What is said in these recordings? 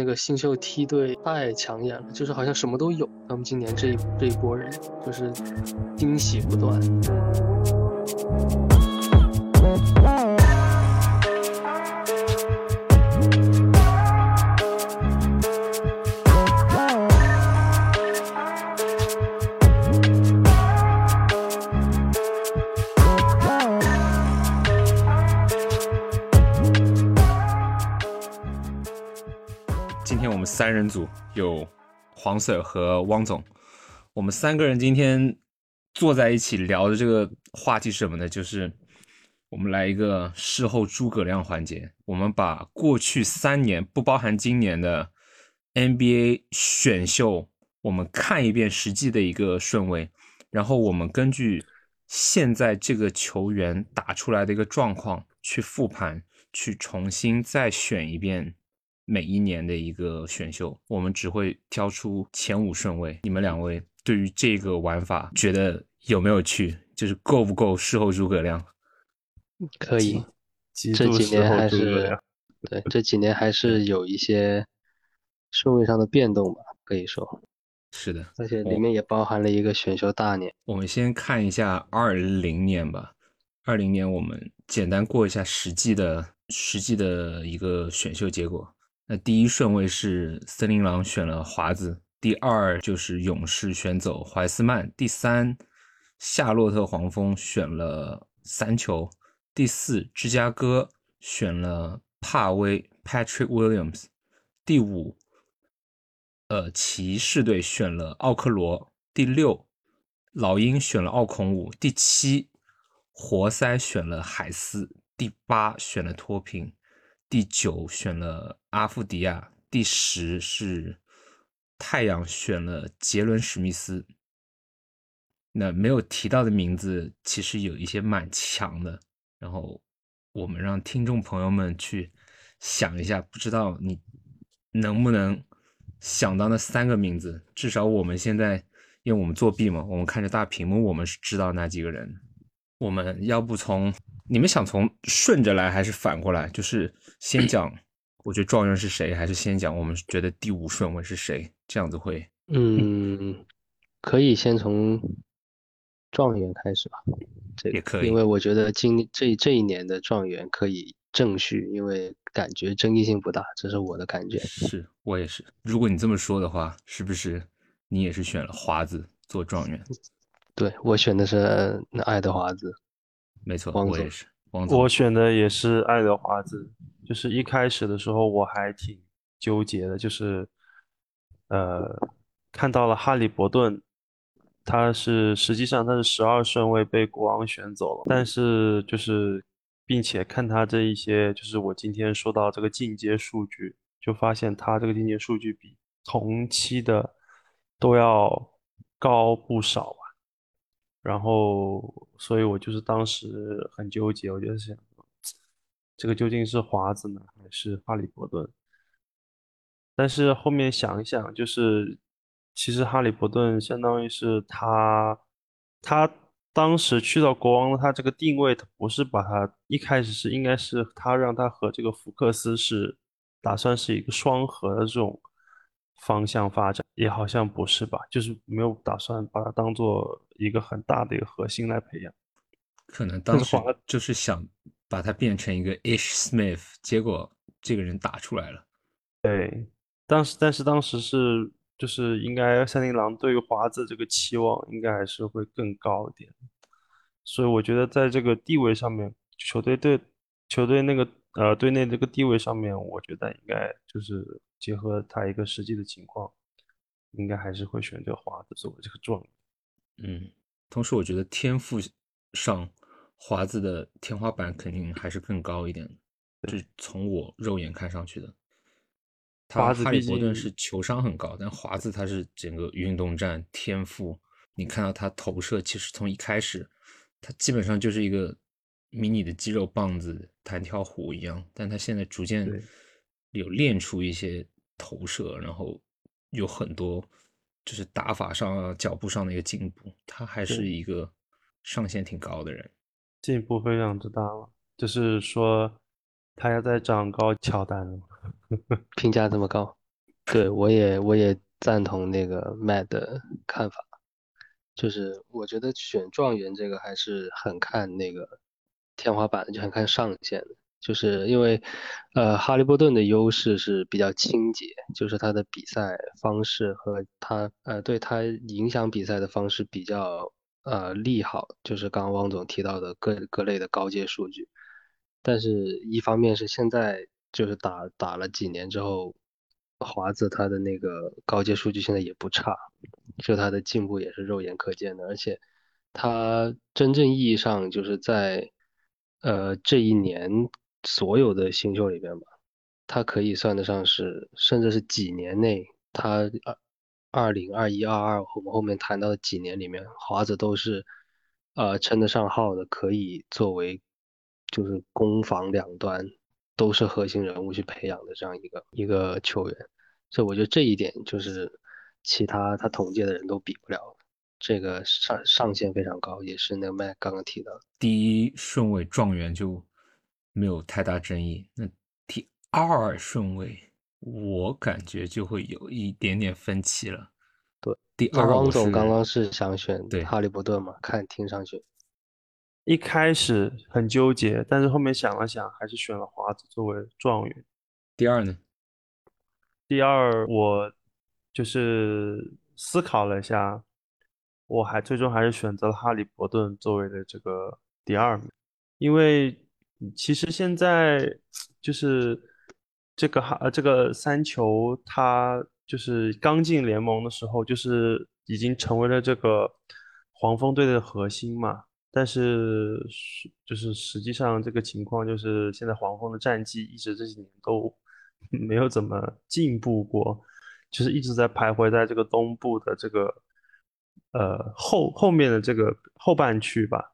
那个新秀梯队太抢眼了，就是好像什么都有。他们今年这一这一波人，就是惊喜不断。三人组有黄 Sir 和汪总，我们三个人今天坐在一起聊的这个话题是什么呢？就是我们来一个事后诸葛亮环节，我们把过去三年不包含今年的 NBA 选秀，我们看一遍实际的一个顺位，然后我们根据现在这个球员打出来的一个状况去复盘，去重新再选一遍。每一年的一个选秀，我们只会挑出前五顺位。你们两位对于这个玩法觉得有没有趣？就是够不够事后诸葛亮？可以，这几年还是对这几年还是有一些顺位上的变动吧，可以说是的。而且里面也包含了一个选秀大年。我们先看一下二零年吧。二零年我们简单过一下实际的实际的一个选秀结果。那第一顺位是森林狼选了华子，第二就是勇士选走怀斯曼，第三夏洛特黄蜂选了三球，第四芝加哥选了帕威 Patrick Williams，第五呃骑士队选了奥克罗，第六老鹰选了奥孔武，第七活塞选了海斯，第八选了托平。第九选了阿夫迪亚，第十是太阳选了杰伦史密斯。那没有提到的名字其实有一些蛮强的，然后我们让听众朋友们去想一下，不知道你能不能想到那三个名字？至少我们现在因为我们作弊嘛，我们看着大屏幕，我们是知道那几个人。我们要不从？你们想从顺着来还是反过来？就是先 讲，我觉得状元是谁，还是先讲我们觉得第五顺位是谁？这样子会，嗯，可以先从状元开始吧，这也可以，因为我觉得今这这一年的状元可以正序，因为感觉争议性不大，这是我的感觉。是我也是。如果你这么说的话，是不是你也是选了华子做状元？对我选的是那爱德华兹。没错，我也是。我选的也是爱德华兹。就是一开始的时候我还挺纠结的，就是呃看到了哈利伯顿，他是实际上他是十二顺位被国王选走了，但是就是并且看他这一些，就是我今天说到这个进阶数据，就发现他这个进阶数据比同期的都要高不少。然后，所以我就是当时很纠结，我就想，这个究竟是华子呢，还是哈利伯顿？但是后面想一想，就是其实哈利伯顿相当于是他，他当时去到国王，他这个定位，他不是把他一开始是应该是他让他和这个福克斯是打算是一个双核的这种方向发展，也好像不是吧？就是没有打算把它当做。一个很大的一个核心来培养，可能当时就是想把它变成一个 Ish Smith，结果这个人打出来了。对，当时但是当时是就是应该三林狼对于华子这个期望应该还是会更高一点，所以我觉得在这个地位上面，球队对球队那个呃队内这个地位上面，我觉得应该就是结合他一个实际的情况，应该还是会选择华子作为这个状元。嗯，同时我觉得天赋上华子的天花板肯定还是更高一点的，是从我肉眼看上去的。他哈利伯顿是球商很高，但华子他是整个运动战天赋。你看到他投射，其实从一开始他基本上就是一个迷你的肌肉棒子、弹跳虎一样，但他现在逐渐有练出一些投射，然后有很多。就是打法上啊、脚步上的一个进步，他还是一个上限挺高的人，进步非常之大了。就是说，他要在长高，乔丹了，评价这么高，对，我也我也赞同那个 Matt 的看法，就是我觉得选状元这个还是很看那个天花板，就很看上限的。就是因为，呃，哈利波顿的优势是比较清洁，就是他的比赛方式和他呃对他影响比赛的方式比较呃利好，就是刚刚汪总提到的各各类的高阶数据。但是，一方面是现在就是打打了几年之后，华子他的那个高阶数据现在也不差，就他的进步也是肉眼可见的，而且他真正意义上就是在呃这一年所有的新秀里边吧，他可以算得上是，甚至是几年内他二二零二一二二我们后面谈到的几年里面，华子都是呃称得上号的，可以作为。就是攻防两端都是核心人物去培养的这样一个一个球员，所以我觉得这一点就是其他他同届的人都比不了，这个上上限非常高，也是那个麦刚刚提到的第一顺位状元就没有太大争议，那第二顺位我感觉就会有一点点分歧了。对，第二汪总刚刚是想选对哈利波特嘛？看听上去。一开始很纠结，但是后面想了想，还是选了华子作为状元。第二呢？第二，我就是思考了一下，我还最终还是选择了哈利伯顿作为的这个第二名，因为其实现在就是这个哈这个三球，他就是刚进联盟的时候，就是已经成为了这个黄蜂队的核心嘛。但是就是实际上这个情况就是现在黄蜂的战绩一直这几年都 没有怎么进步过，就是一直在徘徊在这个东部的这个呃后后面的这个后半区吧。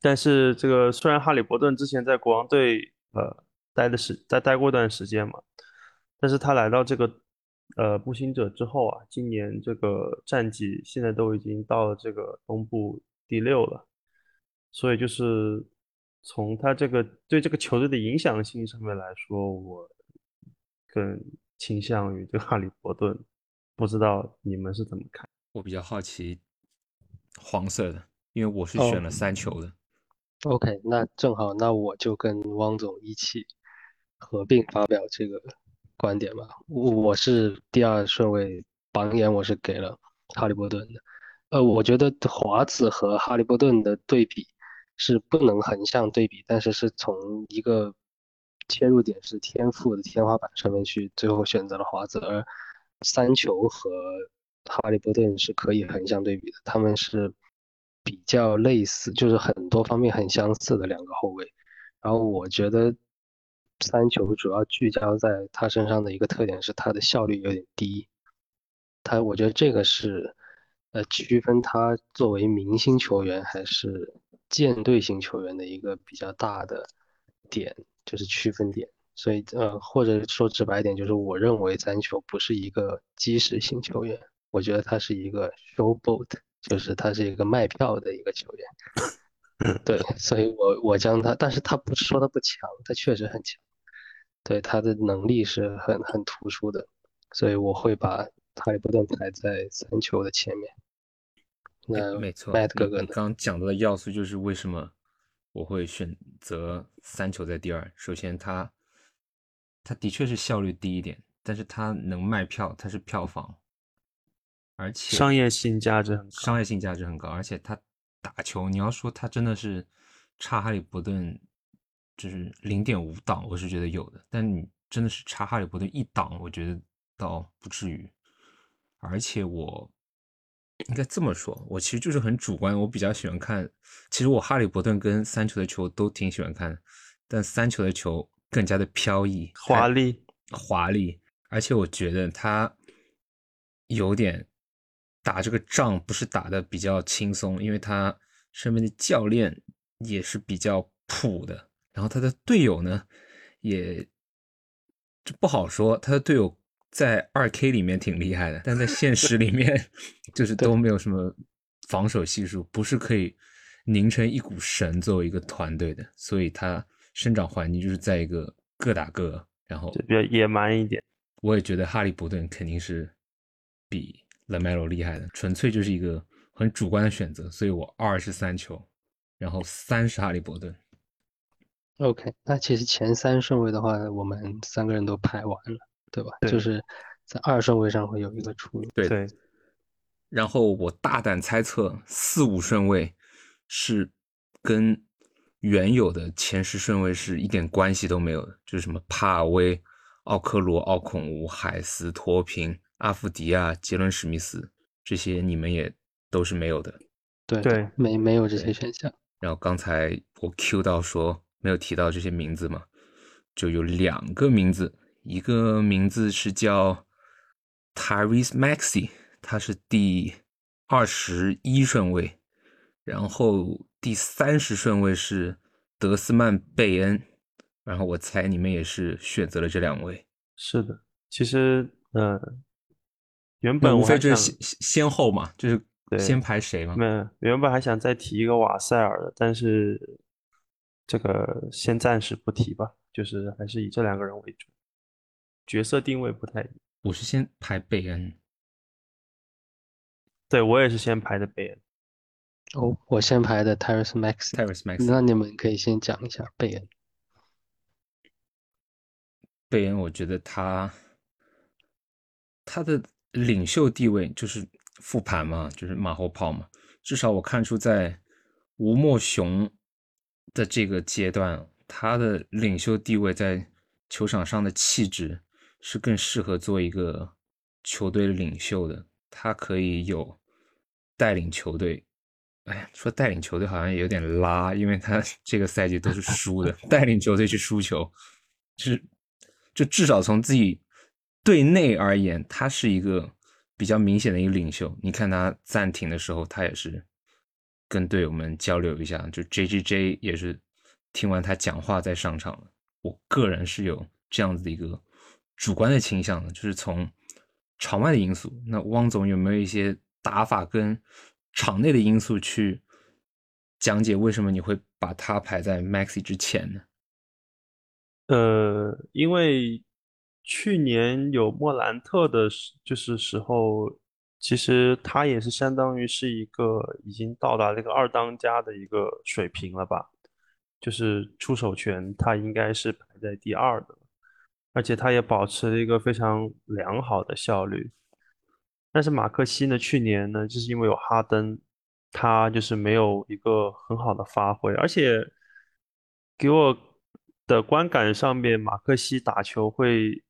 但是这个虽然哈利伯顿之前在国王队呃待的时在待过一段时间嘛，但是他来到这个呃步行者之后啊，今年这个战绩现在都已经到了这个东部第六了。所以就是从他这个对这个球队的影响性上面来说，我更倾向于这个哈利伯顿。不知道你们是怎么看？我比较好奇黄色的，因为我是选了三球的。OK，那正好，那我就跟汪总一起合并发表这个观点吧。我是第二顺位榜眼，我是给了哈利波顿的。呃，我觉得华子和哈利波顿的对比。是不能横向对比，但是是从一个切入点是天赋的天花板上面去，最后选择了华子，而三球和哈利波特是可以横向对比的，他们是比较类似，就是很多方面很相似的两个后卫。然后我觉得三球主要聚焦在他身上的一个特点是他的效率有点低，他我觉得这个是呃区分他作为明星球员还是。舰队型球员的一个比较大的点就是区分点，所以呃或者说直白点就是我认为三球不是一个基石型球员，我觉得他是一个 showboat，就是他是一个卖票的一个球员。对，所以我我将他，但是他不是说他不强，他确实很强，对他的能力是很很突出的，所以我会把哈利波特排在三球的前面。那没错，哥哥，你刚讲到的要素就是为什么我会选择三球在第二。首先，他他的确是效率低一点，但是他能卖票，他是票房，而且商业性价值很高，商业性价值很高。而且他打球，你要说他真的是差哈利伯顿，就是零点五档，我是觉得有的。但你真的是差哈利伯顿一档，我觉得倒不至于。而且我。应该这么说，我其实就是很主观，我比较喜欢看。其实我哈利伯顿跟三球的球都挺喜欢看，但三球的球更加的飘逸、华丽、华丽，而且我觉得他有点打这个仗不是打的比较轻松，因为他身边的教练也是比较普的，然后他的队友呢也这不好说，他的队友。在二 K 里面挺厉害的，但在现实里面 就是都没有什么防守系数，不是可以凝成一股绳作为一个团队的，所以他生长环境就是在一个各打各，然后就比较野蛮一点。我也觉得哈利伯顿肯定是比 Lamelo 厉害的，纯粹就是一个很主观的选择，所以我二是三球，然后三是哈利伯顿。OK，那其实前三顺位的话，我们三个人都排完了，对吧？对就是在二顺位上会有一个出入。对对，然后我大胆猜测，四五顺位是跟原有的前十顺位是一点关系都没有的，就是什么帕尔威、奥克罗、奥孔乌、海斯、托平、阿夫迪亚、杰伦史密斯这些，你们也都是没有的。对对没没有这些选项。然后刚才我 Q 到说没有提到这些名字嘛，就有两个名字，一个名字是叫 Tyrese Maxey，他是第二十一顺位，然后第三十顺位是德斯曼贝恩，然后我猜你们也是选择了这两位，是的。其实，呃，原本无非就是先先后嘛，就是对先排谁嘛。没有，原本还想再提一个瓦塞尔的，但是这个先暂时不提吧，就是还是以这两个人为主，角色定位不太一样。我是先排贝恩，对，我也是先排的贝恩。哦，我先排的 Tyrese Maxey，Tyrese Maxey。那你们可以先讲一下贝恩。贝恩，我觉得他他的领袖地位就是复盘嘛，就是马后炮嘛。至少我看出在吴莫雄的这个阶段，他的领袖地位在球场上的气质是更适合做一个球队领袖的。他可以有带领球队，哎呀，说带领球队好像也有点拉，因为他 这个赛季都是输的，带领球队去输球，就是就至少从自己队内而言，他是一个比较明显的一个领袖。你看他暂停的时候，他也是跟队友们交流一下，就 J J J 也是听完他讲话再上场的。我个人是有这样子的一个主观的倾向的，就是从场外的因素。那汪总有没有一些打法跟场内的因素去讲解为什么你会把他排在 Maxi 之前呢？呃，因为去年有莫兰特的时，就是时候，其实他也是相当于是一个已经到达这个二当家的一个水平了吧，就是出手权他应该是排在第二的，而且他也保持了一个非常良好的效率。但是马克西呢，去年呢，就是因为有哈登，他就是没有一个很好的发挥，而且给我的观感上面，马克西打球会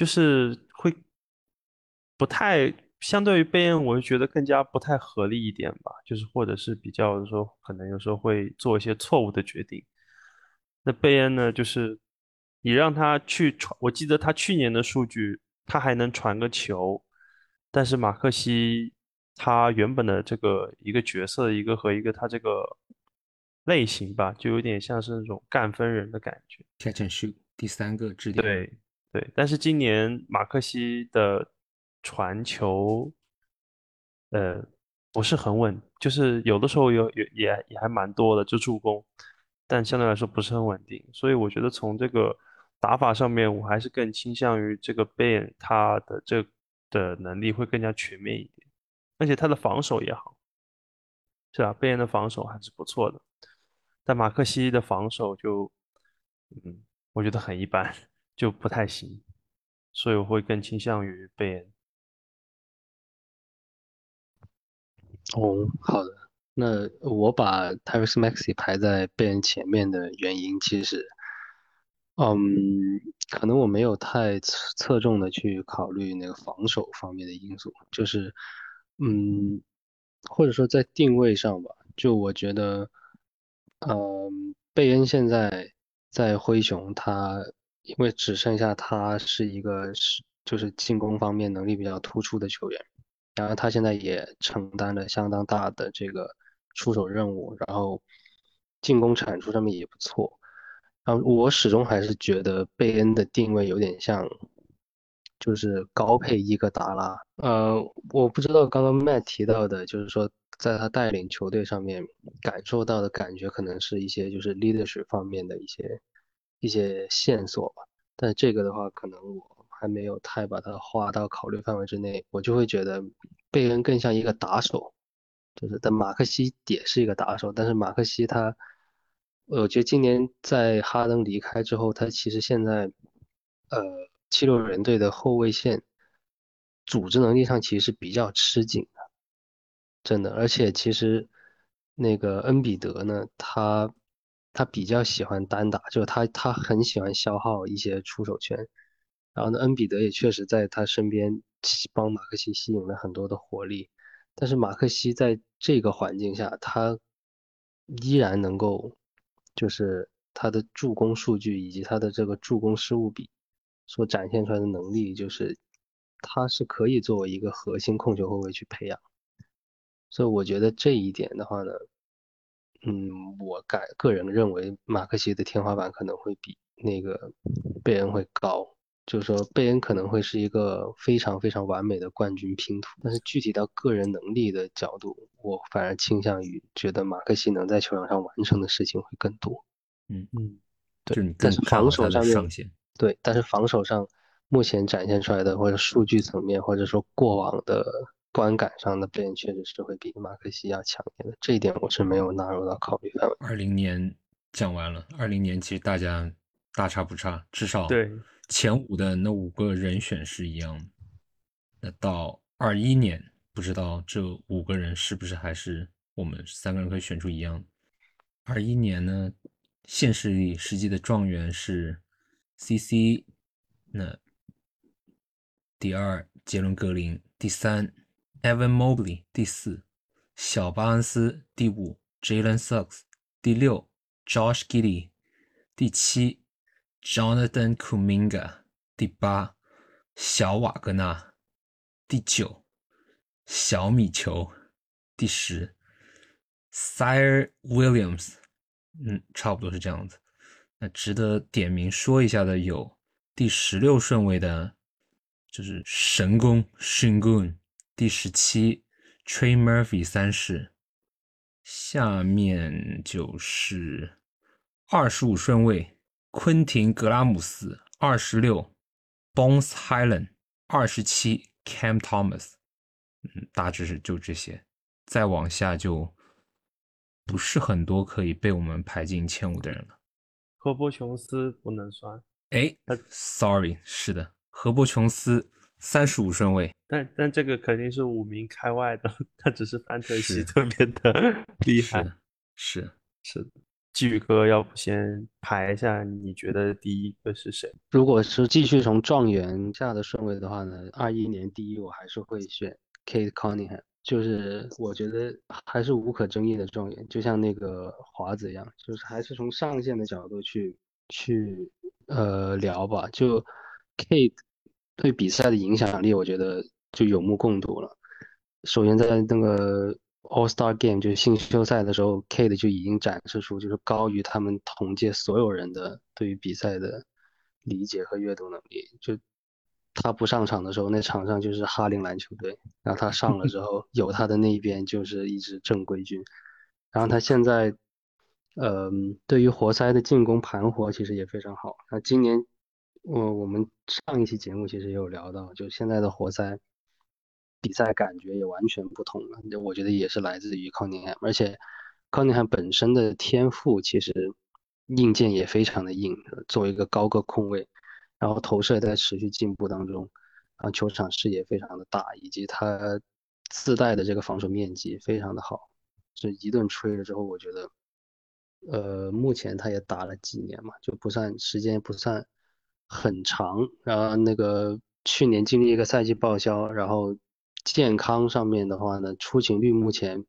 就是会不太，相对于贝恩，我就觉得更加不太合理一点吧，就是或者是比较说，可能有时候会做一些错误的决定。那贝恩呢，就是你让他去传，我记得他去年的数据，他还能传个球，但是马克西他原本的这个一个角色，一个和一个他这个类型吧，就有点像是那种干分人的感觉。Catch and shoot 第三个制定。对对，但是今年马克西的传球，呃，不是很稳，就是有的时候有有也也还蛮多的，就助攻，但相对来说不是很稳定，所以我觉得从这个打法上面，我还是更倾向于这个贝恩他的这的能力会更加全面一点，而且他的防守也好，是吧？贝恩的防守还是不错的，但马克西的防守就，嗯，我觉得很一般。就不太行，所以我会更倾向于贝恩。哦，好的。那我把 t y r e s Maxey 排在贝恩前面的原因，其实，嗯，可能我没有太侧侧重的去考虑那个防守方面的因素，就是，嗯，或者说在定位上吧，就我觉得，嗯，贝恩现在在灰熊，他因为只剩下他是一个是就是进攻方面能力比较突出的球员。然后他现在也承担了相当大的这个出手任务，然后进攻产出上面也不错。然后我始终还是觉得贝恩的定位有点像，就是高配伊戈达拉。呃，我不知道刚刚麦提到的，就是说在他带领球队上面感受到的感觉，可能是一些就是 leadership 方面的一些一些线索吧。但这个的话，可能我还没有太把它划到考虑范围之内。我就会觉得贝恩更像一个打手，就是但马克西也是一个打手，但是马克西他，我觉得今年在哈登离开之后，他其实现在，呃，七六人队的后卫线组织能力上其实是比较吃紧的，真的。而且其实那个恩比德呢，他。他比较喜欢单打，就是他他很喜欢消耗一些出手权，然后呢，恩比德也确实在他身边帮马克西吸引了很多的火力，但是马克西在这个环境下，他依然能够，就是他的助攻数据以及他的这个助攻失误比所展现出来的能力，就是他是可以作为一个核心控球后卫去培养，所以我觉得这一点的话呢。嗯，我感个人认为马克西的天花板可能会比那个贝恩会高，就是说贝恩可能会是一个非常非常完美的冠军拼图，但是具体到个人能力的角度，我反而倾向于觉得马克西能在球场上完成的事情会更多。嗯嗯，对，但是防守上面，对，但是防守上目前展现出来的或者数据层面，或者说过往的。观感上的贝恩确实是会比马克西要强一点的，这一点我是没有纳入到考虑范围。二零年讲完了，二零年其实大家大差不差，至少对前五的那五个人选是一样的。那到二一年，不知道这五个人是不是还是我们三个人可以选出一样。二一年呢，现实里实际的状元是 CC，那第二杰伦格林，第三。Evan Mobley 第四，小巴恩斯第五，Jalen Suggs 第六，Josh Giddy 第七，Jonathan Kuminga 第八，小瓦格纳第九，小米球第十，Sire Williams，嗯，差不多是这样子。那值得点名说一下的有第十六顺位的，就是神功 Shingun。第十七，Trey Murphy 三世，下面就是二十五顺位，昆廷格拉姆斯二十六，Bones Highland 二十七，Cam Thomas，嗯，大致是就这些，再往下就不是很多可以被我们排进前五的人了。何伯琼斯不能算，哎，Sorry，是的，何伯琼斯。三十五顺位，但但这个肯定是五名开外的，他只是范特西特别的 厉害，是是的。季宇哥，要不先排一下，你觉得第一个是谁？如果是继续从状元下的顺位的话呢，二一年第一我还是会选 Kate Cunningham，就是我觉得还是无可争议的状元，就像那个华子一样，就是还是从上限的角度去去呃聊吧，就 Kate。对比赛的影响力，我觉得就有目共睹了。首先，在那个 All Star Game 就是新秀赛的时候，Kate 就已经展示出就是高于他们同届所有人的对于比赛的理解和阅读能力。就他不上场的时候，那场上就是哈林篮球队；然后他上了之 后，有他的那一边就是一支正规军。然后他现在，嗯，对于活塞的进攻盘活其实也非常好。那今年。我我们上一期节目其实也有聊到，就现在的活塞比赛感觉也完全不同了。我觉得也是来自于康宁汉，而且康宁汉本身的天赋其实硬件也非常的硬，作为一个高个控卫，然后投射在持续进步当中，然后球场视野非常的大，以及他自带的这个防守面积非常的好。这一顿吹了之后，我觉得，呃，目前他也打了几年嘛，就不算时间不算。很长，然后那个去年经历一个赛季报销，然后健康上面的话呢，出勤率目前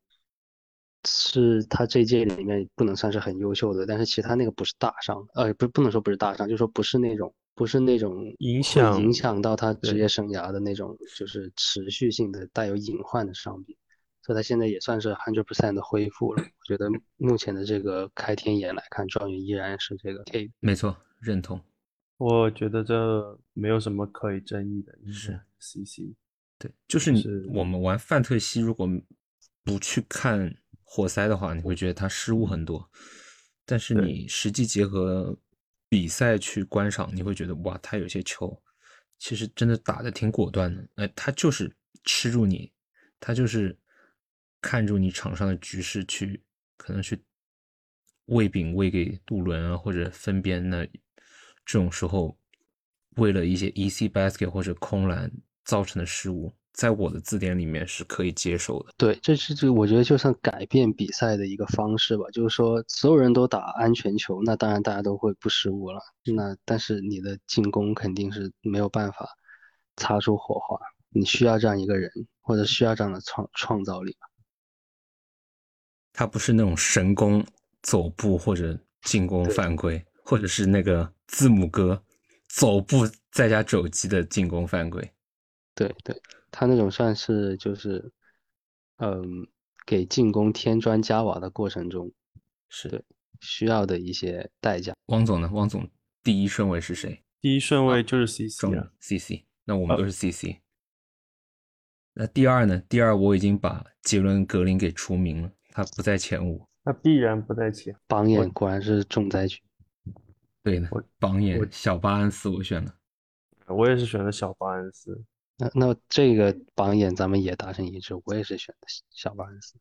是他这届里面不能算是很优秀的，但是其他那个不是大伤，呃，不不能说不是大伤，就说不是那种不是那种影响影响到他职业生涯的那种，就是持续性的带有隐患的伤病，所以他现在也算是 hundred percent 的恢复了。我觉得目前的这个开天眼来看，状元依然是这个 K，没错，认同。我觉得这没有什么可以争议的，是。CC，对，就是我们玩范特西，如果不去看活塞的话，你会觉得他失误很多，但是你实际结合比赛去观赏，你会觉得哇，他有些球其实真的打的挺果断的。哎，他就是吃住你，他就是看住你场上的局势去，可能去喂饼喂给杜伦啊，或者分边那这种时候，为了一些 easy basket 或者空篮造成的失误。在我的字典里面是可以接受的。对，这是这个，我觉得就算改变比赛的一个方式吧。就是说，所有人都打安全球，那当然大家都会不失误了。那但是你的进攻肯定是没有办法擦出火花，你需要这样一个人，或者需要这样的创创造力。他不是那种神功走步或者进攻犯规，或者是那个字母哥走步再加肘击的进攻犯规。对对。他那种算是就是，嗯，给进攻添砖加瓦的过程中，是对需要的一些代价。汪总呢？汪总第一顺位是谁？第一顺位就是 CC 啊，CC。那我们都是 CC。那第二呢？第二我已经把杰伦格林给除名了，他不在前五。那必然不在前。榜眼果然是重灾区。对的，榜眼小巴恩斯我选了。我也是选的小巴恩斯。那那这个榜眼咱们也达成一致，我也是选的小巴恩斯。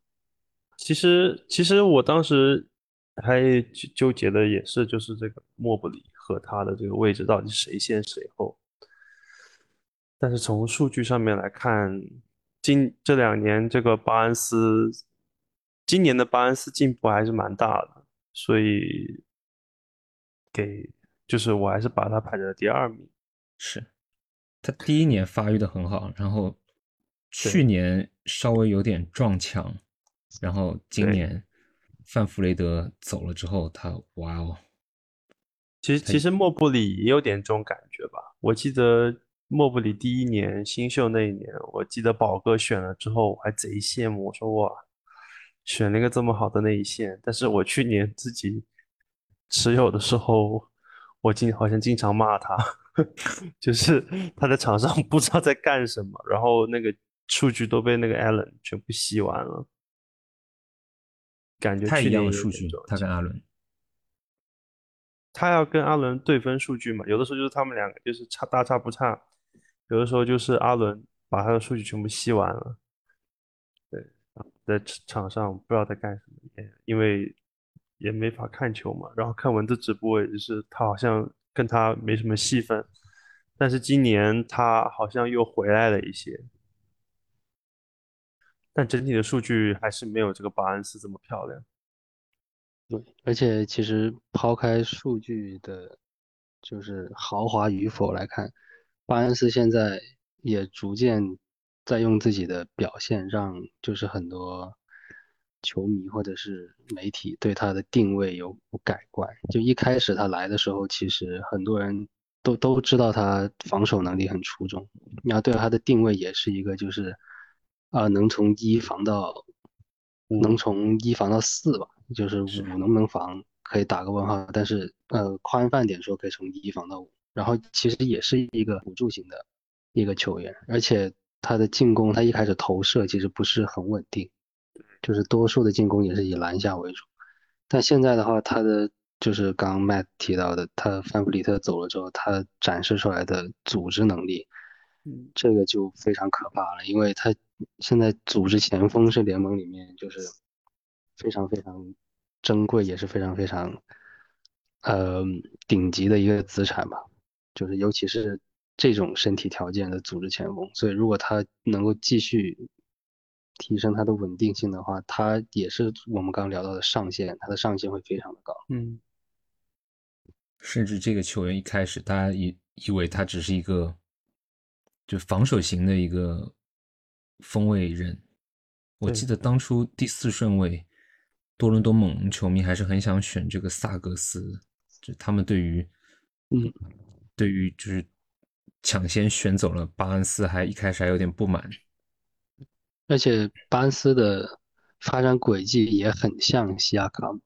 其实其实我当时还纠结的也是就是这个莫布里和他的这个位置到底谁先谁后。但是从数据上面来看，今这两年这个巴恩斯，今年的巴恩斯进步还是蛮大的，所以给就是我还是把他排在了第二名。是。他第一年发育的很好，然后去年稍微有点撞墙，然后今年范弗雷德走了之后，他哇哦！其实其实莫布里也有点这种感觉吧。我记得莫布里第一年新秀那一年，我记得宝哥选了之后，我还贼羡慕，我说哇，选了一个这么好的内线。但是我去年自己持有的时候，我经好像经常骂他。就是他在场上 不知道在干什么，然后那个数据都被那个 Allen 全部吸完了，感觉太一样的数据。他跟阿伦，他要跟阿伦对分数据嘛？有的时候就是他们两个就是差大差不差，有的时候就是阿伦把他的数据全部吸完了。对，在场上不知道在干什么，因为也没法看球嘛。然后看文字直播也是他好像。跟他没什么戏份，但是今年他好像又回来了一些，但整体的数据还是没有这个巴恩斯这么漂亮。对，而且其实抛开数据的，就是豪华与否来看，巴恩斯现在也逐渐在用自己的表现，让就是很多。球迷或者是媒体对他的定位有改观。就一开始他来的时候，其实很多人都都知道他防守能力很出众，然后对他的定位也是一个就是，啊，能从一防到，能从一防到四吧，就是五能不能防可以打个问号。但是呃，宽泛点说可以从一防到五，然后其实也是一个辅助型的一个球员，而且他的进攻他一开始投射其实不是很稳定。就是多数的进攻也是以篮下为主，但现在的话，他的就是刚刚 Matt 提到的，他范弗里特走了之后，他展示出来的组织能力，这个就非常可怕了，因为他现在组织前锋是联盟里面就是非常非常珍贵，也是非常非常呃顶级的一个资产吧，就是尤其是这种身体条件的组织前锋，所以如果他能够继续。提升它的稳定性的话，它也是我们刚聊到的上限，它的上限会非常的高。嗯，甚至这个球员一开始大家以以为他只是一个就防守型的一个锋卫人。我记得当初第四顺位，多伦多猛龙球迷还是很想选这个萨格斯，就他们对于嗯，对于就是抢先选走了巴恩斯，还一开始还有点不满。而且班斯的发展轨迹也很像西亚卡姆，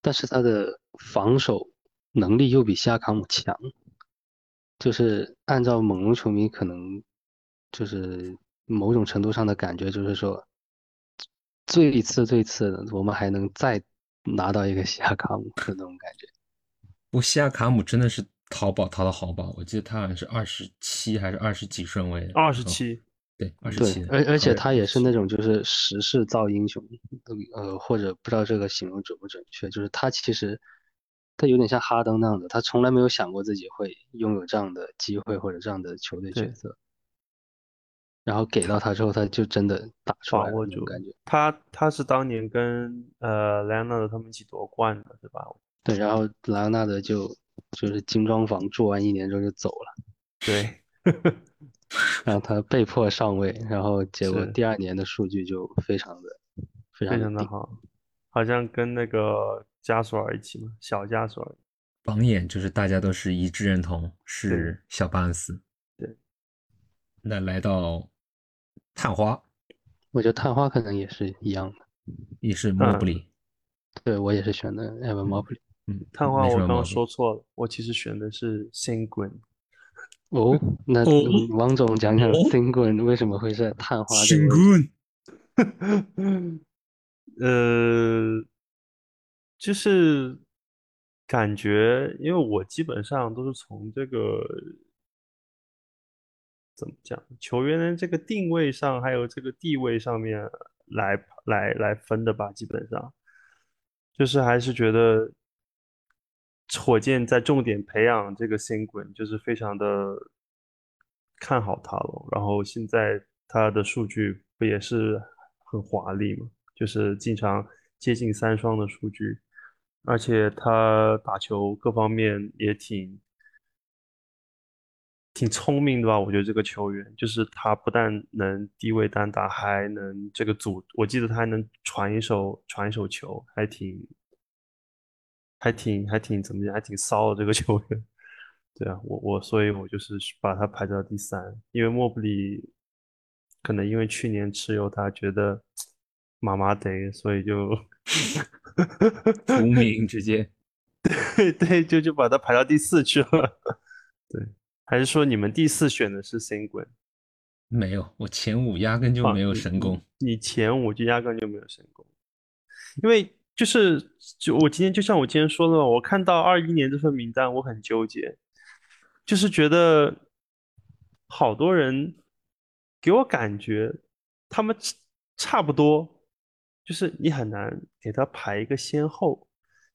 但是他的防守能力又比西亚卡姆强。就是按照猛龙球迷可能就是某种程度上的感觉，就是说最次最次的，我们还能再拿到一个西亚卡姆的那种感觉。不过西亚卡姆真的是淘宝淘的好宝，我记得他好像是二十七还是二十几顺位的，二十七，对，二十对七，，而而且他也是那种就是时势造英雄，呃，或者不知道这个形容准不准确，就是他其实他有点像哈登那样的，他从来没有想过自己会拥有这样的机会或者这样的球队角色，然后给到他之后，他就真的打出来握住那种感觉。他他是当年跟呃莱昂纳德他们一起夺冠的，对吧？对，然后莱昂纳德就就是精装房住完一年之后就走了，对，然后他被迫上位，然后结果第二年的数据就非常的非非常的顶。常的好，好像跟那个加索尔一起嘛，小加索尔。榜眼就是大家都是一致认同是小巴恩斯。对，那来到探花我觉得探花可能也是一样的，也是莫布里，对我也是选的 Evan Mobley。嗯，探花我刚刚说错了，我其实选的是 Sengun。哦，那王总讲讲哦 Singun 为什么会在探花这个位置？棍，呃，就是感觉，因为我基本上都是从这个怎么讲，球员的这个定位上，还有这个地位上面来来来分的吧，基本上就是还是觉得火箭在重点培养这个 Sengun，就是非常的看好他了。然后现在他的数据不也是很华丽嘛，就是经常接近三双的数据，而且他打球各方面也挺挺聪明的吧？我觉得这个球员就是他不但能低位单打，还能这个组，我记得他还能传一手传一手球，还挺还挺还挺怎么讲，还挺骚的这个球员。对啊，我我所以，我就是把他排到第三，因为莫布里可能因为去年持有他，觉得麻麻得，所以就 无名直接。对对，就就把他排到第四去了。对，还是说你们第四选的是 Sengun？没有，我前五压根就啊没有你神功。你你前五就压根就没有神功，因为就是就我今天就像我今天说的，我看到二一年这份名单，我很纠结，就是觉得好多人给我感觉他们差不多，就是你很难给他排一个先后。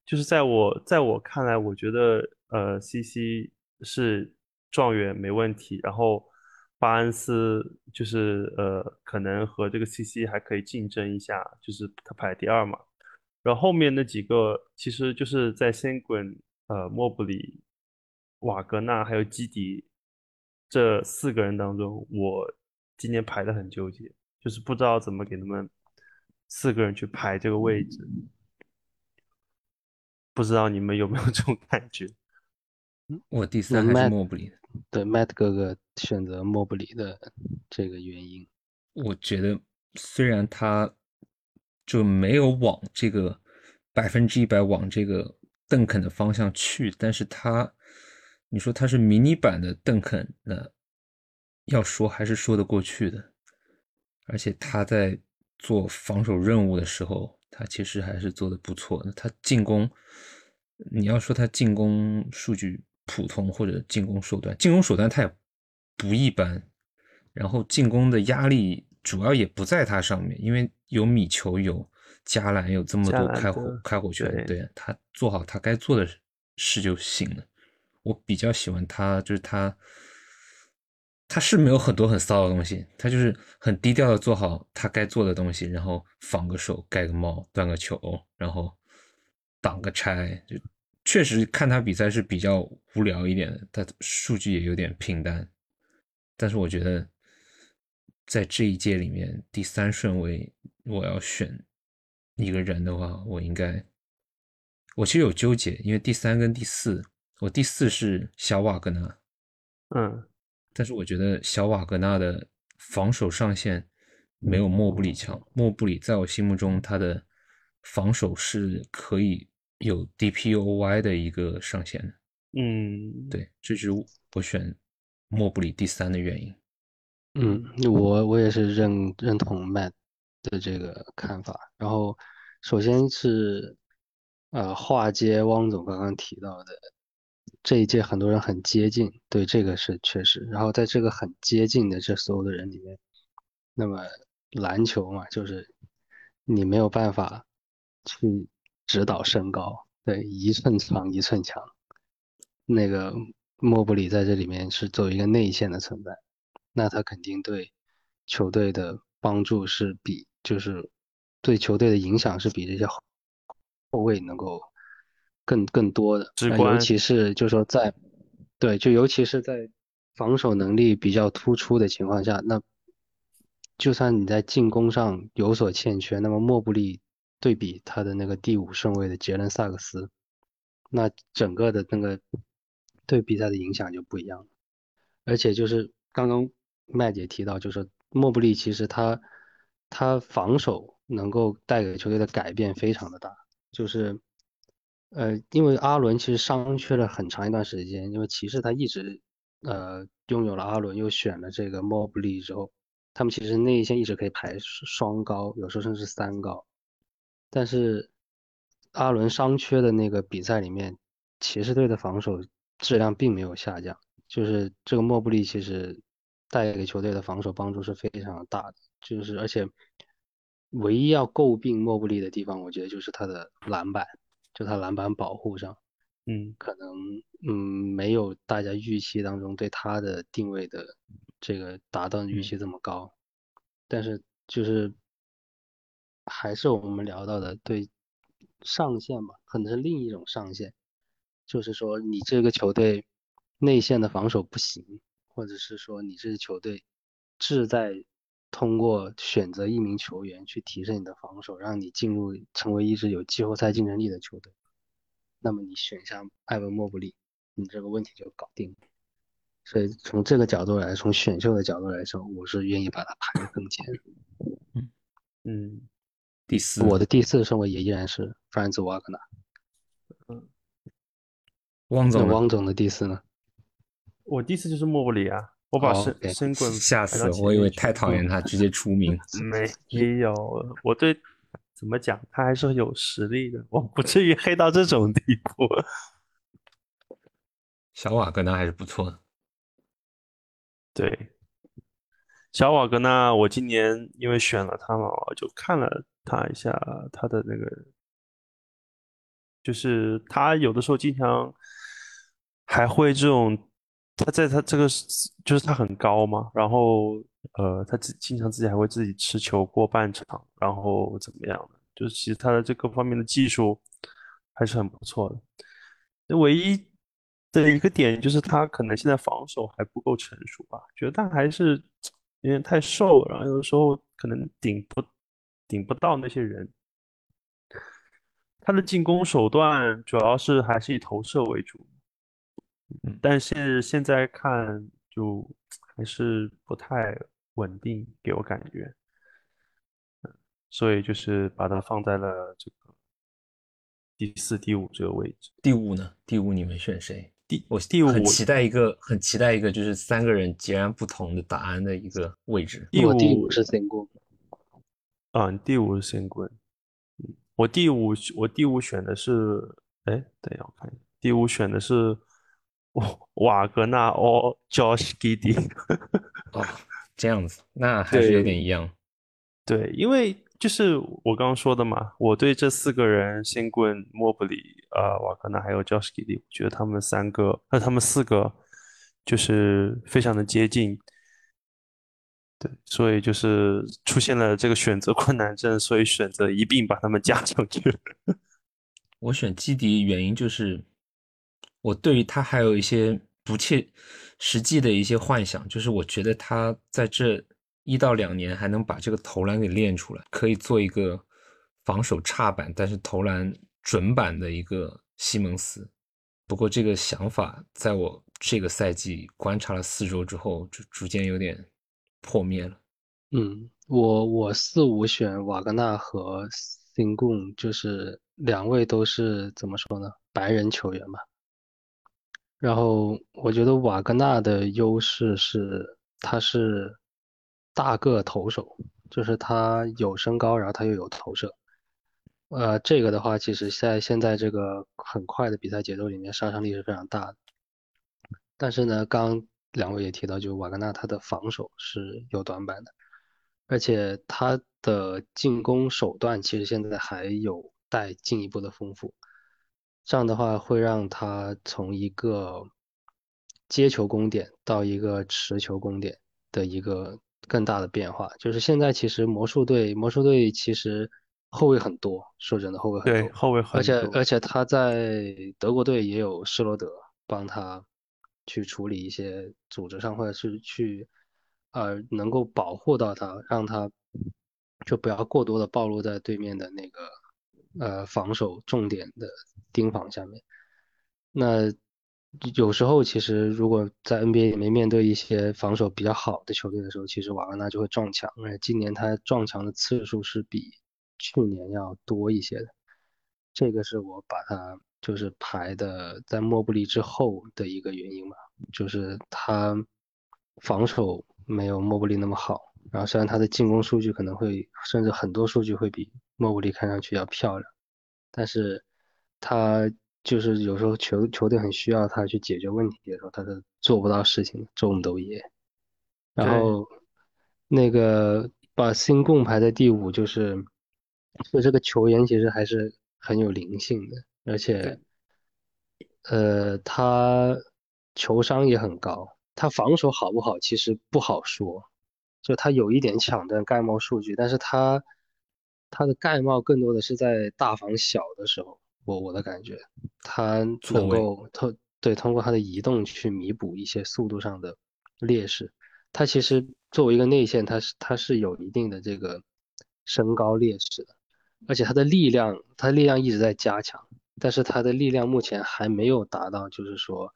就是在我在我看来，我觉得呃，CC 是状元没问题，然后巴恩斯就是呃，可能和这个 CC 还可以竞争一下，就是他排第二嘛。然后后面那几个其实就是在 Sengun、呃莫布里、瓦格纳还有基迪这四个人当中，我今年排的很纠结，就是不知道怎么给他们四个人去排这个位置。不知道你们有没有 这种感觉？我第三还是莫布里。对 Matt 哥哥选择莫布里的这个原因，我觉得虽然他就没有往这个百分之一百往这个邓肯的方向去，但是他，你说他是迷你版的邓肯，那要说还是说得过去的。而且他在做防守任务的时候，他其实还是做的不错的。他进攻，你要说他进攻数据普通或者进攻手段，进攻手段他也不一般。然后进攻的压力主要也不在他上面，因为有米球、有加兰，有这么多开火开火权，对对他做好他该做的事就行了。我比较喜欢他，就是他，他是没有很多很骚的东西，他就是很低调的做好他该做的东西，然后防个手、盖个帽、断个球，然后挡个拆，就确实看他比赛是比较无聊一点的，他数据也有点平淡。但是我觉得，在这一届里面，第三顺位我要选一个人的话，我应该，我其实有纠结，因为第三跟第四，我第四是小瓦格纳，嗯，但是我觉得小瓦格纳的防守上限没有莫布里强。莫布里在我心目中，他的防守是可以有 DPOY 的一个上限的。嗯，对，这是我选莫布里第三的原因。嗯，我我也是认认同 Matt 的这个看法。然后，首先是呃化接汪总刚刚提到的这一届很多人很接近，对这个是确实。然后在这个很接近的这所有的人里面，那么篮球嘛，就是你没有办法去指导身高，对，一寸长一寸强。那个莫布里在这里面是作为一个内线的存在，那他肯定对球队的帮助是比，就是对球队的影响是比这些后卫能够。更更多的，尤其是就是说在，对，就尤其是在防守能力比较突出的情况下，那就算你在进攻上有所欠缺，那么莫布利对比他的那个第五顺位的杰伦萨克斯，那整个的那个对比赛的影响就不一样了。而且就是刚刚麦姐提到，就是莫布利其实他他防守能够带给球队的改变非常的大，就是。呃，因为阿伦其实伤缺了很长一段时间，因为骑士他一直呃拥有了阿伦，又选了这个莫布利之后，他们其实内线一直可以排双高，有时候甚至三高。但是阿伦伤缺的那个比赛里面，骑士队的防守质量并没有下降，就是这个莫布利其实带给球队的防守帮助是非常大的，就是而且唯一要诟病莫布利的地方，我觉得就是他的篮板。就他篮板保护上，嗯，可能嗯没有大家预期当中对他的定位的这个达到预期这么高，但是就是还是我们聊到的对上限吧，可能是另一种上限，就是说你这个球队内线的防守不行，或者是说你这支球队志在通过选择一名球员去提升你的防守，让你进入成为一支有季后赛竞争力的球队，那么你选上艾文莫布利，你这个问题就搞定了。所以从这个角度来，从选秀的角度来说，我是愿意把它排在更前。嗯嗯，第四，我的第四顺位也依然是弗兰兹瓦格纳。嗯，汪总，汪总的第四呢？我第四就是莫布里啊。我把申申棍吓死了，我以为太讨厌他，直接出名。没有，我对怎么讲，他还是有实力的，我不至于黑到这种地步。小瓦格纳还是不错的。对，小瓦格纳，我今年因为选了他嘛，我就看了他一下他的那个，就是他有的时候经常还会这种。他在他这个就是他很高嘛，然后呃，他自经常自己还会自己持球过半场，然后怎么样的？就是其实他的这各方面的技术还是很不错的。那唯一的一个点就是他可能现在防守还不够成熟吧，觉得他还是有点太瘦，然后有的时候可能顶不顶不到那些人。他的进攻手段主要是还是以投射为主。但是现在看就还是不太稳定，给我感觉，所以就是把它放在了这个第四、第五这个位置。第五呢？第五你们选谁？第我第五很期待一个，很期待一个，就是三个人截然不同的答案的一个位置。第五第五是 n g 啊，第五是 n g 我第五我第五选的是，哎，等一下我看一下，第五选的是。瓦格纳哦，Josh Giddey，哦，这样子，那还是有点一样。对，因为就是我刚刚说的嘛，我对这四个人，新棍、莫布里、呃，瓦格纳还有 Josh Giddey，我觉得他们三个，那他们四个就是非常的接近。对，所以就是出现了这个选择困难症，所以选择一并把他们加上去。我选基迪原因就是。我对于他还有一些不切实际的一些幻想，就是我觉得他在这一到两年还能把这个投篮给练出来，可以做一个防守差板，但是投篮准板的一个西蒙斯。不过这个想法在我这个赛季观察了四周之后，就逐渐有点破灭了。嗯，我我四五选瓦格纳和辛贡，就是两位都是怎么说呢？白人球员吧。然后我觉得瓦格纳的优势是他是大个投手，就是他有身高，然后他又有投射。呃，这个的话，其实在现在这个很快的比赛节奏里面，杀伤力是非常大的。但是呢，刚两位也提到，就瓦格纳他的防守是有短板的，而且他的进攻手段其实现在还有待进一步的丰富。这样的话会让他从一个接球攻点到一个持球攻点的一个更大的变化。就是现在其实魔术队，魔术队其实后卫很多，说真的后卫很多，对，后卫很多，而且而且他在德国队也有施罗德帮他去处理一些组织上或者是去呃能够保护到他，让他就不要过多的暴露在对面的那个。呃，防守重点的盯防下面，那有时候其实如果在 NBA 里面面对一些防守比较好的球队的时候，其实瓦格纳就会撞墙。而且今年他撞墙的次数是比去年要多一些的，这个是我把他就是排的在莫布里之后的一个原因吧，就是他防守没有莫布里那么好。然后虽然他的进攻数据可能会，甚至很多数据会比莫布里看上去要漂亮，但是他就是有时候球球队很需要他去解决问题的时候，他是做不到事情，中斗野。然后那个把新贡排在第五，就是就这个球员其实还是很有灵性的，而且呃他球商也很高，他防守好不好其实不好说。就他有一点抢断盖帽数据，但是他他的盖帽更多的是在大防小的时候，我我的感觉，他能够通对通过他的移动去弥补一些速度上的劣势。他其实作为一个内线，他是他是有一定的这个身高劣势的，而且他的力量，他力量一直在加强，但是他的力量目前还没有达到就是说，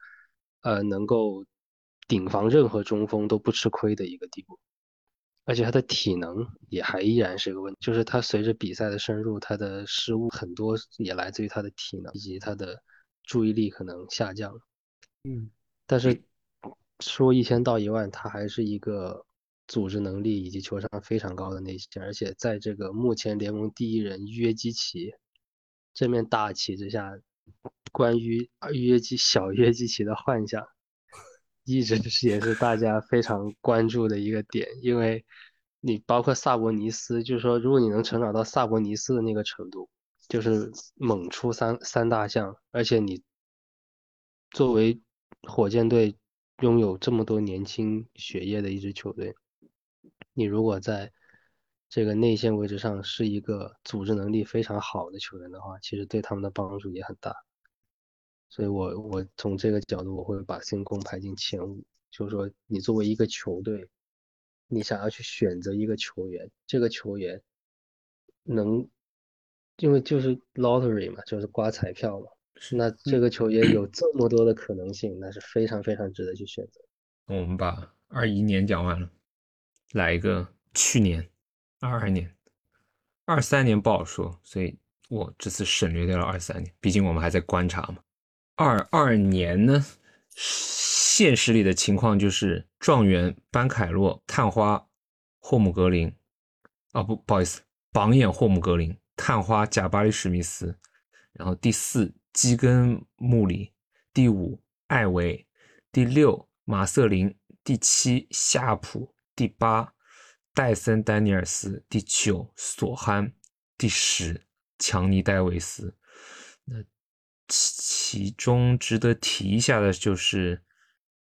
呃，能够顶防任何中锋都不吃亏的一个地步。而且他的体能也还依然是个问题，就是他随着比赛的深入，他的失误很多也来自于他的体能以及他的注意力可能下降。嗯，但是说一千道一万，他还是一个组织能力以及球商非常高的内线，而且在这个目前联盟第一人约基奇这面大旗之下，关于约基小约基奇的幻想。一直是也是大家非常关注的一个点，因为你包括萨博尼斯，就是说，如果你能成长到萨博尼斯的那个程度，就是猛出三三大项，而且你作为火箭队拥有这么多年轻血液的一支球队，你如果在这个内线位置上是一个组织能力非常好的球员的话，其实对他们的帮助也很大。所以，我我从这个角度，我会把星空排进前五。就是说，你作为一个球队，你想要去选择一个球员，这个球员能，因为就是 lottery 嘛，就是刮彩票嘛。那这个球员有这么多的可能性，那是非常非常值得去选择。我们把二一年讲完了，来一个去年二二年，二三年不好说，所以我这次省略掉了二三年，毕竟我们还在观察嘛。二二年呢，现实里的情况就是状元班凯洛、探花霍姆格林，啊不不好意思，榜眼霍姆格林、探花贾巴里史密斯，然后第四基根穆里，第五艾维，第六马瑟林，第七夏普，第八戴森丹尼尔斯，第九索憨，第十强尼戴维斯。那。其中值得提一下的就是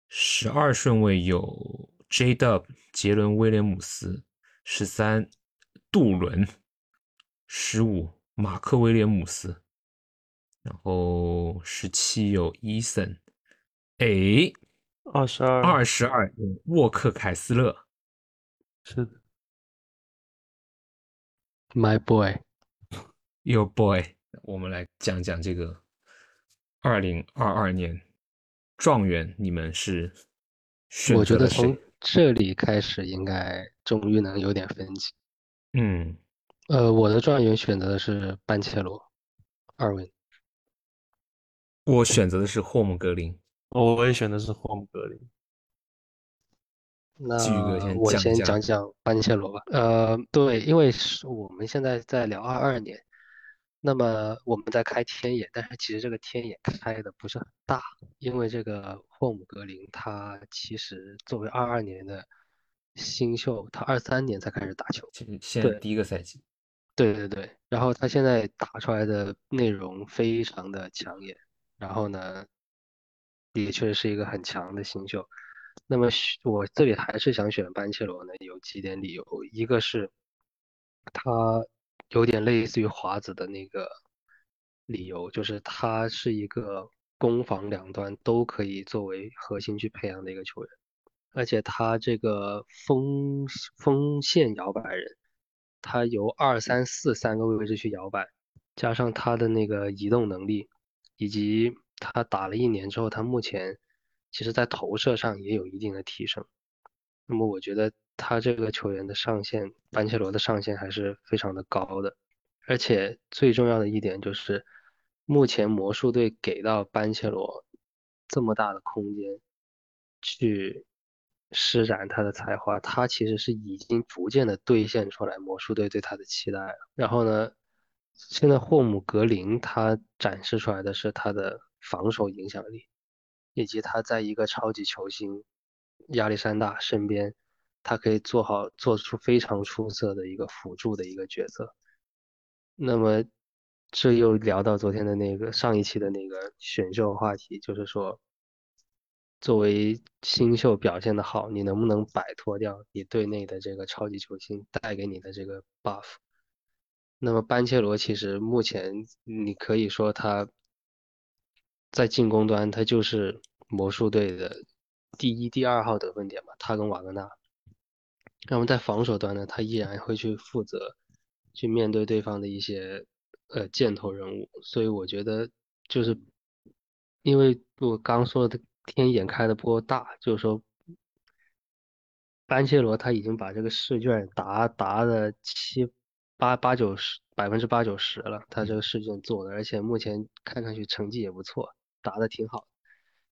十二顺位有 J. Dub 杰伦威廉姆斯，十三杜伦，十五马克威廉姆斯，然后十七有伊森，哎，二十二二十二沃克凯斯勒，是的，My boy，Your boy，我们来讲讲这个。二零二二年状元，你们是选我觉得从这里开始应该终于能有点分歧。嗯，呃，我的状元选择的是班切罗，二位。我选择的是霍姆格林，我也选的是霍姆格林。那我先讲讲班切罗吧。呃，对，因为是我们现在在聊二二年。那么我们在开天眼，但是其实这个天眼开的不是很大，因为这个霍姆格林他其实作为二二年的新秀，他二三年才开始打球，其实现在第一个赛季。对对对，然后他现在打出来的内容非常的抢眼，然后呢，也确实是一个很强的新秀。那么我这里还是想选班切罗呢，有几点理由，一个是他有点类似于华子的那个理由，就是他是一个攻防两端都可以作为核心去培养的一个球员，而且他这个锋锋线摇摆人。他由二三四三个位置去摇摆，加上他的那个移动能力，以及他打了一年之后，他目前其实在投射上也有一定的提升。那么我觉得他这个球员的上限，班切罗的上限还是非常的高的。而且最重要的一点就是，目前魔术队给到班切罗这么大的空间去。施展他的才华，他其实是已经逐渐的兑现出来魔术队对他的期待了。然后呢，现在霍姆格林他展示出来的是他的防守影响力，以及他在一个超级球星亚历山大身边，他可以做好做出非常出色的一个辅助的一个角色。那么，这又聊到昨天的那个上一期的那个选秀话题，就是说。作为新秀表现的好，你能不能摆脱掉你队内的这个超级球星带给你的这个 buff？那么班切罗其实目前你可以说他在进攻端他就是魔术队的第一、第二号得分点嘛，他跟瓦格纳。那么在防守端呢，他依然会去负责去面对对方的一些呃箭头人物，所以我觉得就是因为我刚说的。天眼开的不够大，就是说，班切罗他已经把这个试卷答答的七八八九十百分之八九十了，他这个试卷做的，而且目前看上去成绩也不错，答的挺好。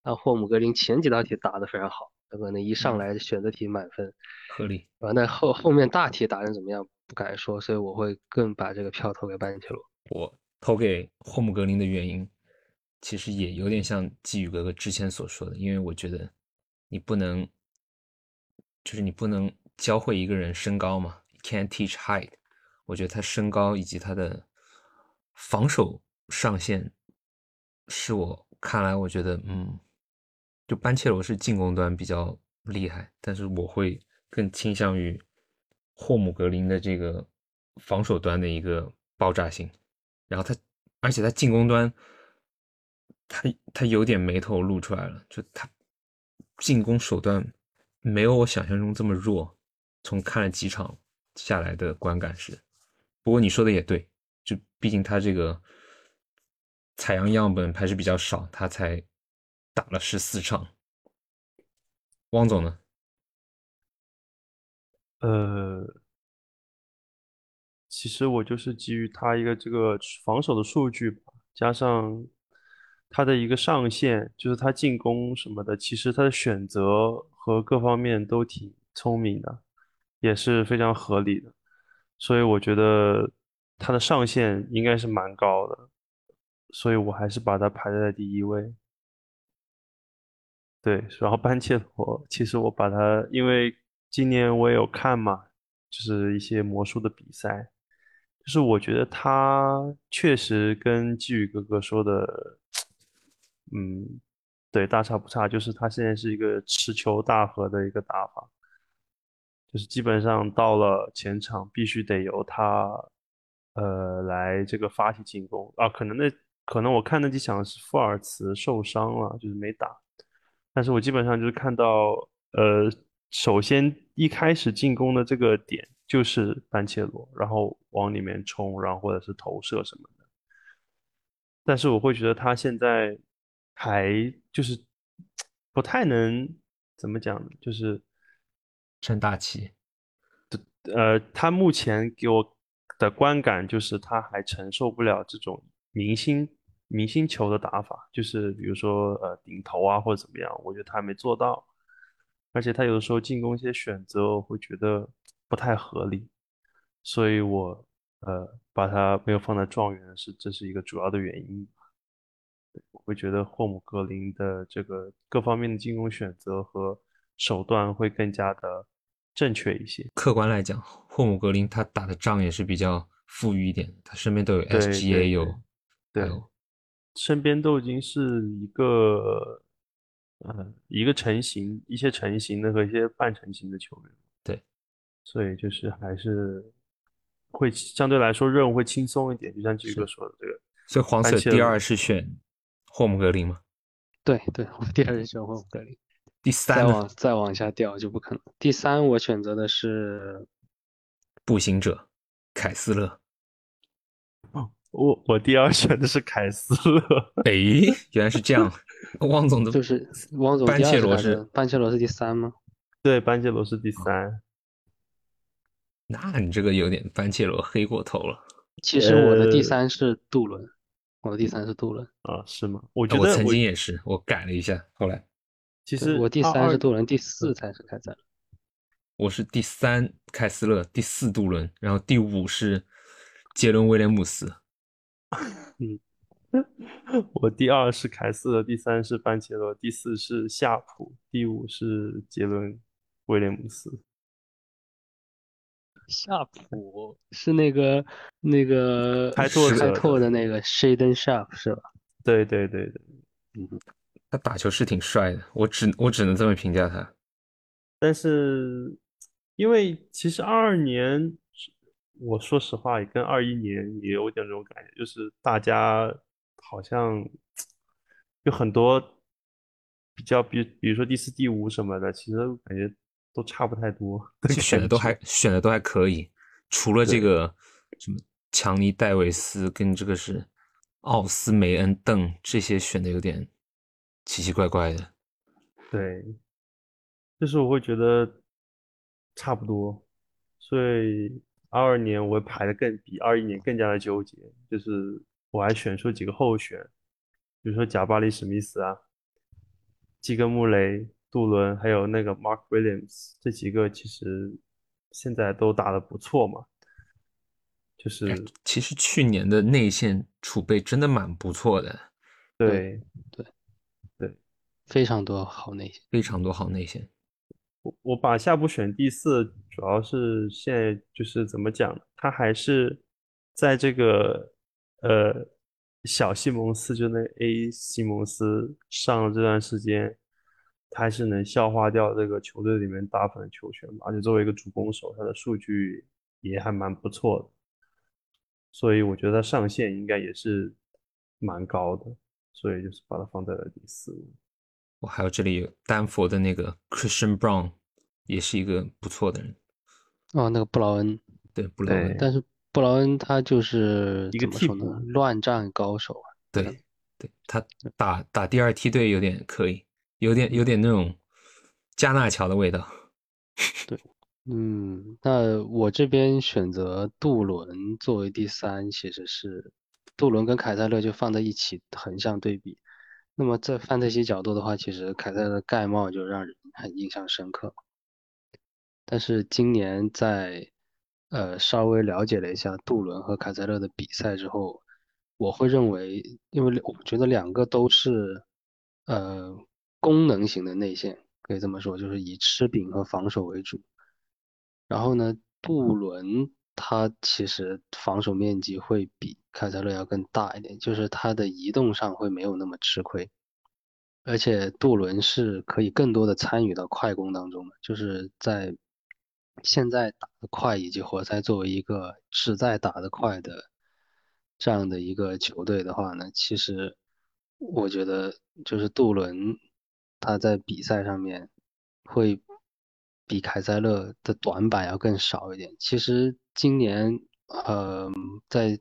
那霍姆格林前几道题答的非常好，可能一上来选择题满分，合理。完那后后面大题答成怎么样不敢说，所以我会更把这个票投给班切罗。我投给霍姆格林的原因。其实也有点像季宇哥哥之前所说的，因为我觉得你不能，就是你不能教会一个人身高嘛，can't teach height。我觉得他身高以及他的防守上限，是我看来我觉得，嗯，就班切罗是进攻端比较厉害，但是我会更倾向于霍姆格林的这个防守端的一个爆炸性，然后他，而且他进攻端。他他有点眉头露出来了，就他进攻手段没有我想象中这么弱。从看了几场下来的观感是，不过你说的也对，就毕竟他这个采样样本还是比较少，他才打了十四场。汪总呢？呃，其实我就是基于他一个这个防守的数据加上。他的一个上限就是他进攻什么的，其实他的选择和各方面都挺聪明的，也是非常合理的，所以我觉得他的上限应该是蛮高的，所以我还是把他排在第一位。对，然后班切罗，其实我把他，因为今年我也有看嘛，就是一些魔术的比赛，就是我觉得他确实跟季宇哥哥说的。嗯，对，大差不差，就是他现在是一个持球大核的一个打法，就是基本上到了前场必须得由他，呃，来这个发起进攻啊。可能那可能我看那几场是富尔茨受伤了，就是没打，但是我基本上就是看到，呃，首先一开始进攻的这个点就是班切罗，然后往里面冲，然后或者是投射什么的，但是我会觉得他现在。还就是不太能怎么讲，就是撑大旗。呃，他目前给我的观感就是他还承受不了这种明星明星球的打法，就是比如说呃顶头啊或者怎么样，我觉得他还没做到。而且他有的时候进攻一些选择，我会觉得不太合理，所以我呃把他没有放在状元是这是一个主要的原因。我会觉得霍姆格林的这个各方面的进攻选择和手段会更加的正确一些。客观来讲，霍姆格林他打的仗也是比较富裕一点，他身边都有对 SGA 有，对身边都已经是一个呃一个成型、一些成型的和一些半成型的球员。对，所以就是还是会相对来说任务会轻松一点，就像这个说的这个。所以黄色第二是选霍姆格林吗？对对，我 第二是选霍姆格林，第再三呢往？再往下掉就不可能。第三我选择的是步行者凯斯勒。我我第二选的是凯斯勒，诶，原来是这样。汪总的就是汪总班第二是切罗是班切罗是第三吗？对，班切罗是第三。那你这个有点班切罗黑过头了。其实我的第呃三是杜伦，我的第三是杜伦。啊，是吗？我觉得我曾经也是，我改了一下，后来其实我第三是杜伦，第四才是凯塞勒。我是第三凯斯勒，第四杜伦，然后第五是杰伦威廉姆斯。我第二是凯斯勒，第三是班切罗，第四是夏普，第五是杰伦威廉姆斯。夏普是那个那个开拓开拓的那个 Shaden Sharp 是吧？对对对对，嗯他打球是挺帅的，我只我只能这么评价他。但是因为其实二二年，我说实话也跟二一年也有点这种感觉，就是大家好像有很多比较，比比如说第四、第五什么的，其实感觉都差不太多 的其实选的都觉还选的都还可以，除了这对个什么强尼戴维斯跟这个是奥斯梅恩邓这些选的有点奇奇怪怪的。对，就是我会觉得差不多，所以二二年我排的更比二一年更加的纠结，就是我还选出几个候选，比如说贾巴里史密斯啊、基根穆雷、杜伦，还有那个 Mark Williams 这几个，其实现在都打得不错嘛，就是其实去年的内线储备真的蛮不错的，对对对。非常多好内线。非常多好内线。我我把夏普选第四，主要是现在就是怎么讲呢，他还是在这个呃小西蒙斯，就那 A 西蒙斯上了这段时间，他还是能消化掉这个球队里面大部分的球权吧，而且作为一个主攻手，他的数据也还蛮不错的，所以我觉得他上限应该也是蛮高的，所以就是把他放在了第四。我还有这里丹佛的那个 Christian Brown，也是一个不错的人。哦，那个布劳恩，对，布劳恩，但是布劳恩他就是一个替怎么说呢补？乱战高手啊。对对，他打打第二梯队有点可以，有点有点那种加纳乔的味道。对嗯，那我这边选择杜伦作为第三，其实是杜伦跟凯塞勒就放在一起横向对比。那么在范特西角度的话，其实凯塞勒盖帽就让人很印象深刻。但是今年在呃稍微了解了一下杜伦和凯塞勒的比赛之后，我会认为，因为我觉得两个都是呃功能型的内线，可以这么说，就是以吃饼和防守为主。然后呢，杜伦他其实防守面积会比凯塞勒要更大一点，就是他的移动上会没有那么吃亏，而且杜伦是可以更多的参与到快攻当中的，就是在现在打得快以及活塞作为一个只在打得快的这样的一个球队的话呢，其实我觉得就是杜伦他在比赛上面会比凯塞勒的短板要更少一点。其实今年，呃，在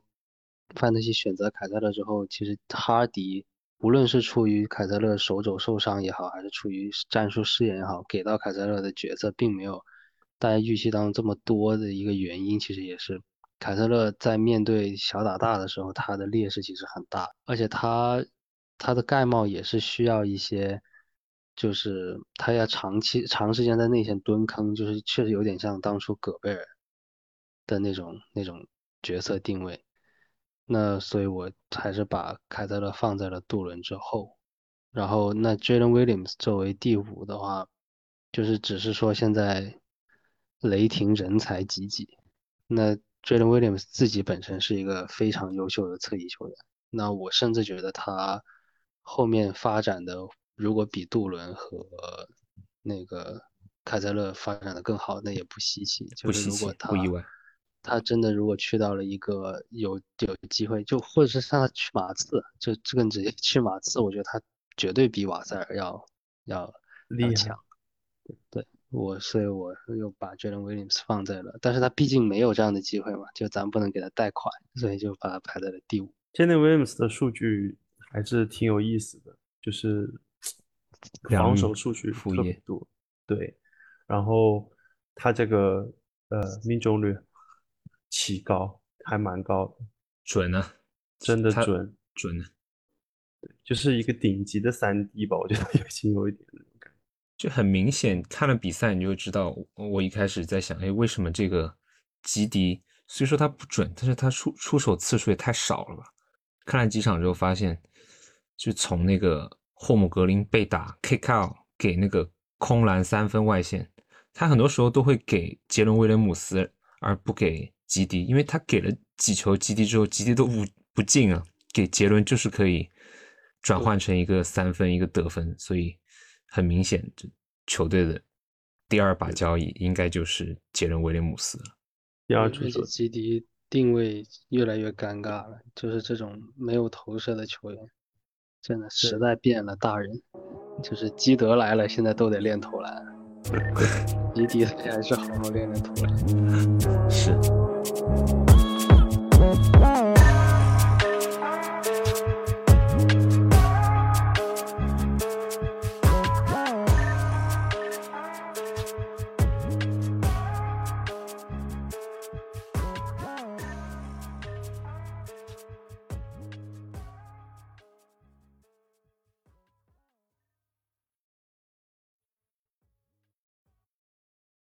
范特西选择凯塞勒之后，其实哈迪无论是出于凯塞勒手肘受伤也好，还是出于战术试验也好，给到凯塞勒的角色并没有大家预期当中这么多的一个原因，其实也是凯特勒在面对小打大的时候，他的劣势其实很大，而且他他的盖帽也是需要一些。就是他要长期长时间在内线蹲坑，就是确实有点像当初戈贝尔的那种那种角色定位。那所以我还是把凯特勒放在了杜伦之后。然后那 Jalen Williams 作为第五的话，就是只是说现在雷霆人才济济。那 Jalen Williams 自己本身是一个非常优秀的侧翼球员。那我甚至觉得他后面发展的如果比杜伦和那个凯塞勒发展的更好，那也不稀奇。就是如果他不意外。他真的如果去到了一个有有机会，就或者是让他去马刺，就这个直接去马刺，我觉得他绝对比瓦塞尔要要要强。对我，所以我又把 Jalen Williams 放在了，但是他毕竟没有这样的机会嘛，就咱不能给他贷款，所以就把他排在了第五。Jalen Williams 的数据还是挺有意思的，就是防守数据特别多，对，然后他这个呃命中率。奇高还蛮高的，准呢，真的准准呢，对，就是一个顶级的三 D 吧，我觉得 已经有一点就很明显，看了比赛你就知道，我一开始在想，哎，为什么这个吉迪虽说他不准，但是他出出手次数也太少了吧？看了几场之后发现，就从那个霍姆格林被打 kick out 给那个空篮三分外线，他很多时候都会给杰伦威廉姆斯，而不给。吉迪，因为他给了几球吉迪之后，吉迪都不不进啊。给杰伦就是可以转换成一个三分，一个得分，所以很明显，这球队的第二把交易应该就是杰伦威廉姆斯了。第二而且基迪定位越来越尴尬了，就是这种没有投射的球员，真的时代变了，大人就是基德来了，现在都得练投篮。基迪还是好好练练投篮。是。